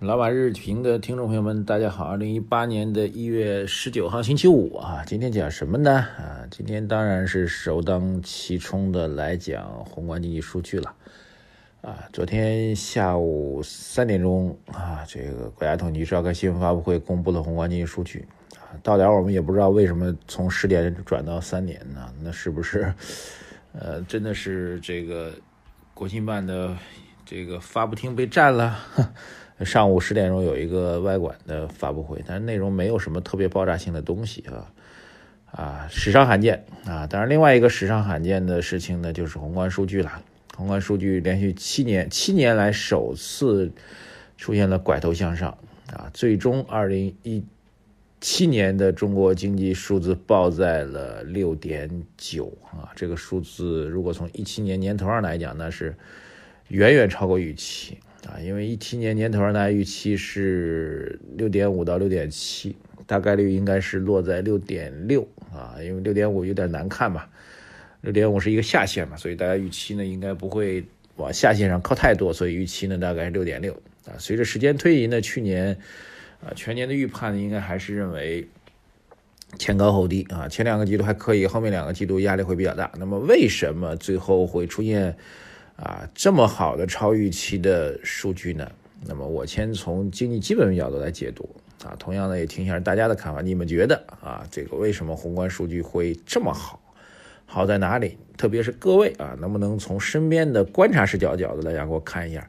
老马日评的听众朋友们，大家好！二零一八年的一月十九号星期五啊，今天讲什么呢？啊，今天当然是首当其冲的来讲宏观经济数据了。啊，昨天下午三点钟啊，这个国家统计局召开新闻发布会，公布了宏观经济数据。啊，到点我们也不知道为什么从十点转到三点呢？那是不是 呃，真的是这个国新办的这个发布厅被占了？上午十点钟有一个外管的发布会，但是内容没有什么特别爆炸性的东西啊，啊，史上罕见啊！当然，另外一个史上罕见的事情呢，就是宏观数据了。宏观数据连续七年七年来首次出现了拐头向上啊，最终二零一七年的中国经济数字报在了六点九啊，这个数字如果从一七年年头上来讲，那是远远超过预期。啊，因为一七年年头上大家预期是六点五到六点七，大概率应该是落在六点六啊，因为六点五有点难看嘛，六点五是一个下限嘛，所以大家预期呢应该不会往下限上靠太多，所以预期呢大概是六点六啊。随着时间推移呢，去年啊全年的预判应该还是认为前高后低啊，前两个季度还可以，后面两个季度压力会比较大。那么为什么最后会出现？啊，这么好的超预期的数据呢？那么我先从经济基本面角度来解读啊。同样呢，也听一下大家的看法。你们觉得啊，这个为什么宏观数据会这么好？好在哪里？特别是各位啊，能不能从身边的观察视角角度来讲，给我看一下？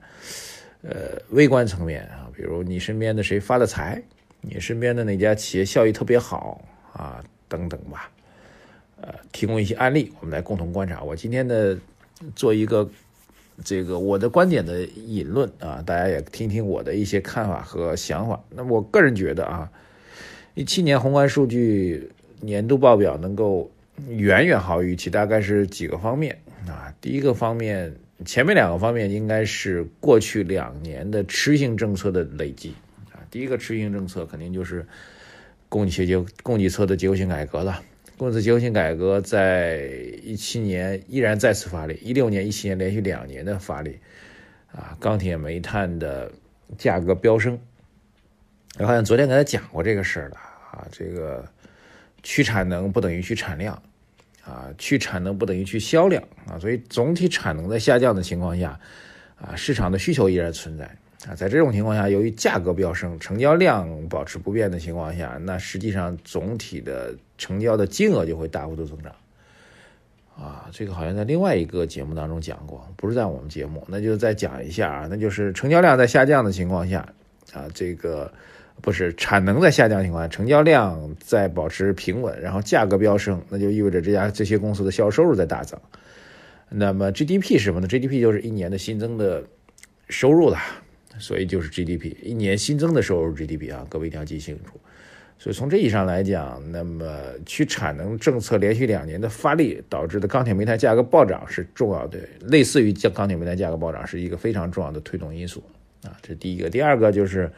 呃，微观层面啊，比如你身边的谁发了财，你身边的哪家企业效益特别好啊，等等吧。呃，提供一些案例，我们来共同观察。我今天的做一个。这个我的观点的引论啊，大家也听听我的一些看法和想法。那我个人觉得啊，一七年宏观数据年度报表能够远远好于预期，大概是几个方面啊。第一个方面，前面两个方面应该是过去两年的持续性政策的累积啊。第一个持续性政策肯定就是供给结构供给侧的结构性改革了。供给侧结构性改革在一七年依然再次发力，一六年、一七年连续两年的发力，啊，钢铁、煤炭的价格飙升。我好像昨天跟他讲过这个事儿了啊，这个去产能不等于去产量，啊，去产能不等于去销量啊，所以总体产能在下降的情况下，啊，市场的需求依然存在。啊，在这种情况下，由于价格飙升，成交量保持不变的情况下，那实际上总体的成交的金额就会大幅度增长。啊，这个好像在另外一个节目当中讲过，不是在我们节目，那就再讲一下啊，那就是成交量在下降的情况下，啊，这个不是产能在下降情况下，成交量在保持平稳，然后价格飙升，那就意味着这家这些公司的销售收入在大增。那么 GDP 是什么呢？GDP 就是一年的新增的收入了。所以就是 GDP 一年新增的收入 GDP 啊，各位一定要记清楚。所以从这意义上来讲，那么去产能政策连续两年的发力导致的钢铁煤炭价格暴涨是重要的，类似于钢铁煤炭价格暴涨是一个非常重要的推动因素啊。这是第一个。第二个就是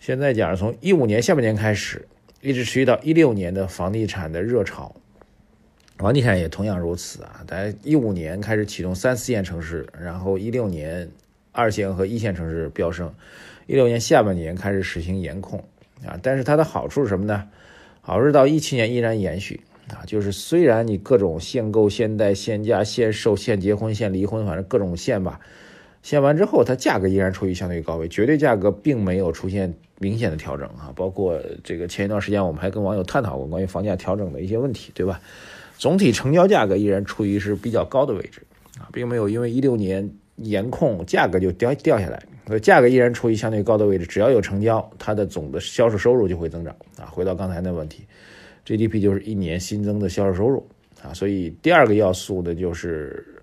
现在讲从一五年下半年开始，一直持续到一六年的房地产的热潮，房地产也同样如此啊。在一五年开始启动三四线城市，然后一六年。二线和一线城市飙升，一六年下半年开始实行严控啊，但是它的好处是什么呢？好处到一七年依然延续啊，就是虽然你各种限购、限贷、限价、限售、限结婚、限离婚，反正各种限吧，限完之后，它价格依然处于相对高位，绝对价格并没有出现明显的调整啊。包括这个前一段时间我们还跟网友探讨过关于房价调整的一些问题，对吧？总体成交价格依然处于是比较高的位置啊，并没有因为一六年。严控价格就掉掉下来，所以价格依然处于相对高的位置。只要有成交，它的总的销售收入就会增长啊。回到刚才那问题，GDP 就是一年新增的销售收入啊。所以第二个要素呢，就是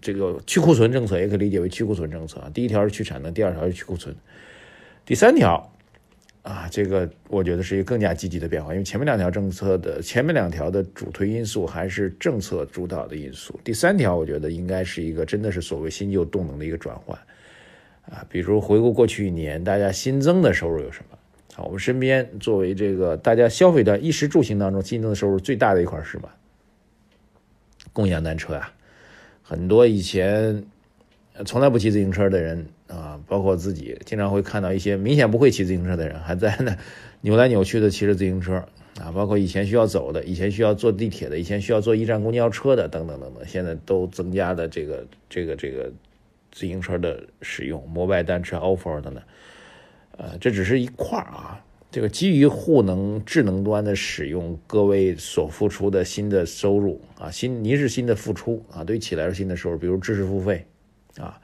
这个去库存政策，也可以理解为去库存政策啊。第一条是去产能，第二条是去库存，第三条啊，这个我觉得是一个更加积极的变化，因为前面两条政策的前面两条的主推因素还是政策主导的因素，第三条我觉得应该是一个真的是所谓新旧动能的一个转换啊，比如回顾过去一年，大家新增的收入有什么？啊，我们身边作为这个大家消费的衣食住行当中新增的收入最大的一块是什么？共享单车呀，很多以前从来不骑自行车的人。啊，包括自己经常会看到一些明显不会骑自行车的人，还在那扭来扭去的骑着自行车啊。包括以前需要走的，以前需要坐地铁的，以前需要坐一站公交车的，等等等等，现在都增加了这个这个这个自行车的使用，摩拜单车、ofo 等等。呃，这只是一块啊。这个基于互能智能端的使用，各位所付出的新的收入啊，新您是新的付出啊，对于企业来说新的收入，比如知识付费啊。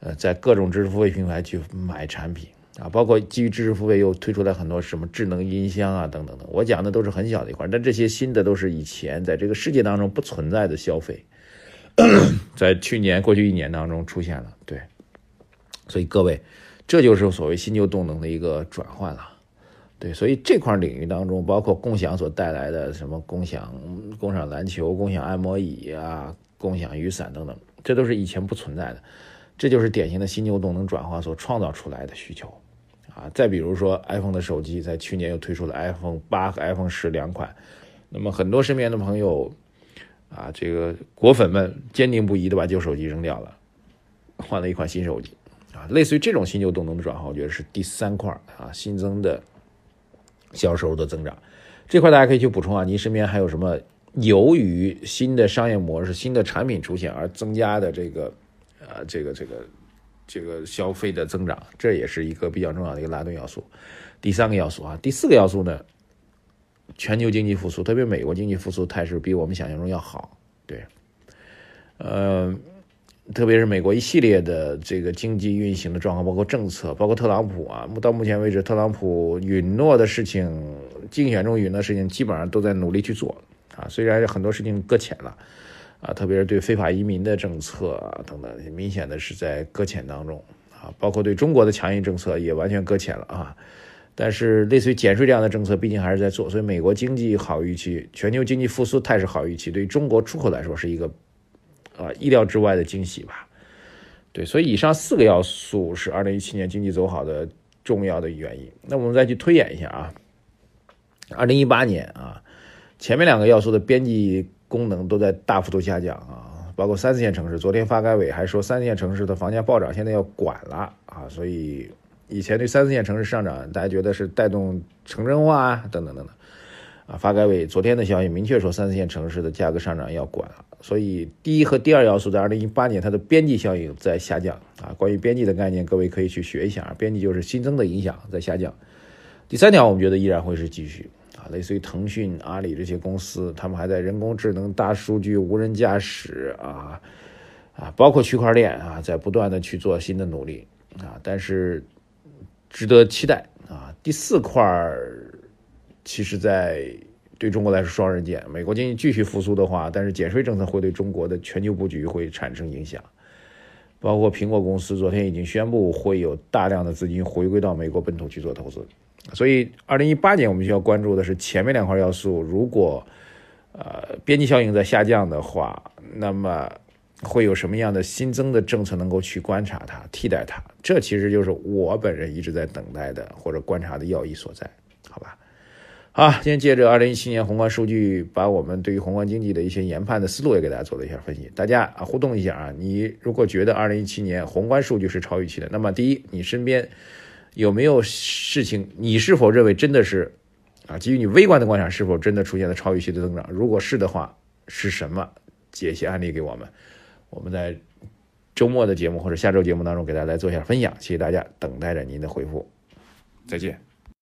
呃，在各种知识付费平台去买产品啊，包括基于知识付费又推出来很多什么智能音箱啊，等等等。我讲的都是很小的一块，但这些新的都是以前在这个世界当中不存在的消费，在去年过去一年当中出现了。对，所以各位，这就是所谓新旧动能的一个转换了。对，所以这块领域当中，包括共享所带来的什么共享、共享篮球、共享按摩椅啊、共享雨伞等等，这都是以前不存在的。这就是典型的新旧动能转化所创造出来的需求，啊，再比如说 iPhone 的手机，在去年又推出了 iPhone 八和 iPhone 十两款，那么很多身边的朋友，啊，这个果粉们坚定不移的把旧手机扔掉了，换了一款新手机，啊，类似于这种新旧动能的转化，我觉得是第三块啊，新增的销售的增长，这块大家可以去补充啊，您身边还有什么由于新的商业模式、新的产品出现而增加的这个？啊，这个这个这个消费的增长，这也是一个比较重要的一个拉动要素。第三个要素啊，第四个要素呢，全球经济复苏，特别美国经济复苏态势比我们想象中要好。对，呃，特别是美国一系列的这个经济运行的状况，包括政策，包括特朗普啊，到目前为止，特朗普允诺的事情，竞选中允诺的事情，基本上都在努力去做啊，虽然很多事情搁浅了。啊，特别是对非法移民的政策啊等等，明显的是在搁浅当中啊，包括对中国的强硬政策也完全搁浅了啊。但是类似于减税这样的政策，毕竟还是在做，所以美国经济好预期，全球经济复苏态势好预期，对于中国出口来说是一个啊意料之外的惊喜吧。对，所以以上四个要素是二零一七年经济走好的重要的原因。那我们再去推演一下啊，二零一八年啊，前面两个要素的边际。功能都在大幅度下降啊，包括三四线城市。昨天发改委还说，三四线城市的房价暴涨，现在要管了啊。所以以前对三四线城市上涨，大家觉得是带动城镇化啊，等等等等啊。发改委昨天的消息明确说，三四线城市的价格上涨要管。所以第一和第二要素在二零一八年它的边际效应在下降啊。关于边际的概念，各位可以去学一下啊，边际就是新增的影响在下降。第三条，我们觉得依然会是继续啊。类似于腾讯、阿里这些公司，他们还在人工智能、大数据、无人驾驶啊啊，包括区块链啊，在不断的去做新的努力啊。但是值得期待啊。第四块儿，其实，在对中国来说双刃剑。美国经济继续复苏的话，但是减税政策会对中国的全球布局会产生影响。包括苹果公司昨天已经宣布会有大量的资金回归到美国本土去做投资。所以，二零一八年我们需要关注的是前面两块要素。如果，呃，边际效应在下降的话，那么会有什么样的新增的政策能够去观察它、替代它？这其实就是我本人一直在等待的或者观察的要义所在，好吧？好，今天借着二零一七年宏观数据，把我们对于宏观经济的一些研判的思路也给大家做了一下分析。大家啊，互动一下啊！你如果觉得二零一七年宏观数据是超预期的，那么第一，你身边。有没有事情？你是否认为真的是啊？基于你微观的观察，是否真的出现了超预期的增长？如果是的话，是什么？解析案例给我们，我们在周末的节目或者下周节目当中给大家来做一下分享。谢谢大家，等待着您的回复。再见。